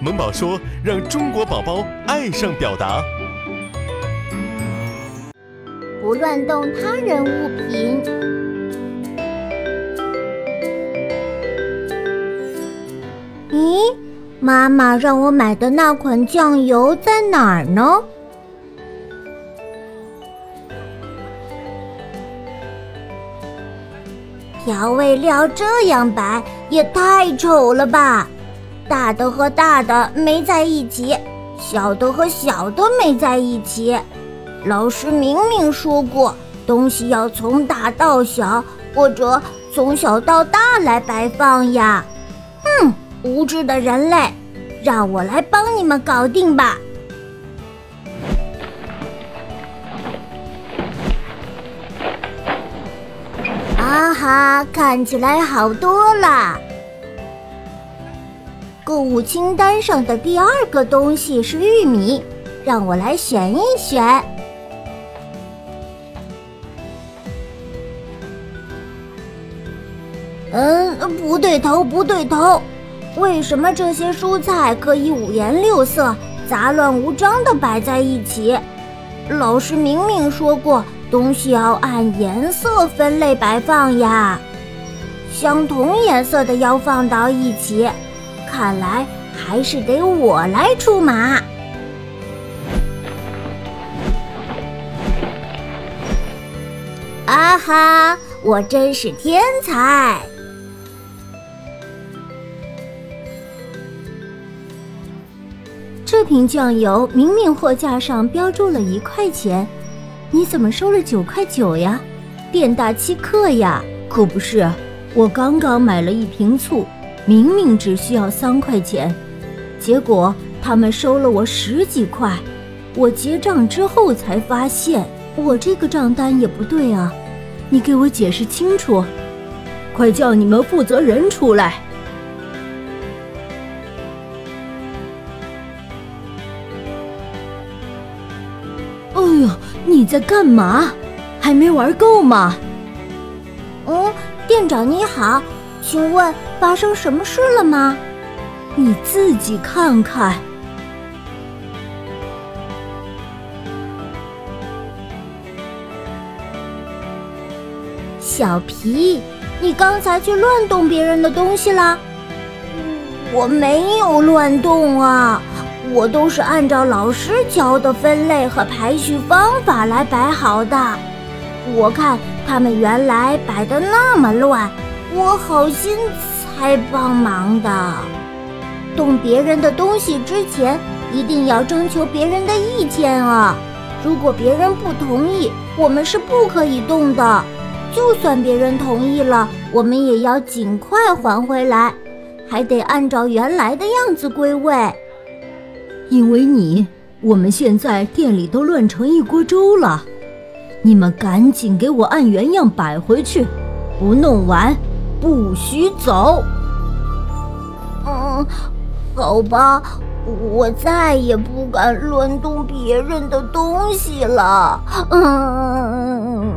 萌宝说：“让中国宝宝爱上表达，不乱动他人物品。”咦，妈妈让我买的那款酱油在哪儿呢？调味料这样摆也太丑了吧！大的和大的没在一起，小的和小的没在一起。老师明明说过，东西要从大到小，或者从小到大来摆放呀！哼，无知的人类，让我来帮你们搞定吧！啊哈，看起来好多了。购物清单上的第二个东西是玉米，让我来选一选。嗯，不对头，不对头。为什么这些蔬菜可以五颜六色、杂乱无章的摆在一起？老师明明说过。东西要按颜色分类摆放呀，相同颜色的要放到一起，看来还是得我来出马。啊哈，我真是天才！这瓶酱油明明货架上标注了一块钱。你怎么收了九块九呀？店大欺客呀！可不是，我刚刚买了一瓶醋，明明只需要三块钱，结果他们收了我十几块。我结账之后才发现，我这个账单也不对啊！你给我解释清楚，快叫你们负责人出来！哎呀！你在干嘛？还没玩够吗？嗯，店长你好，请问发生什么事了吗？你自己看看。小皮，你刚才去乱动别人的东西了？我没有乱动啊。我都是按照老师教的分类和排序方法来摆好的。我看他们原来摆的那么乱，我好心才帮忙的。动别人的东西之前，一定要征求别人的意见啊！如果别人不同意，我们是不可以动的。就算别人同意了，我们也要尽快还回来，还得按照原来的样子归位。因为你，我们现在店里都乱成一锅粥了。你们赶紧给我按原样摆回去，不弄完不许走。嗯，好吧，我再也不敢乱动别人的东西了。嗯。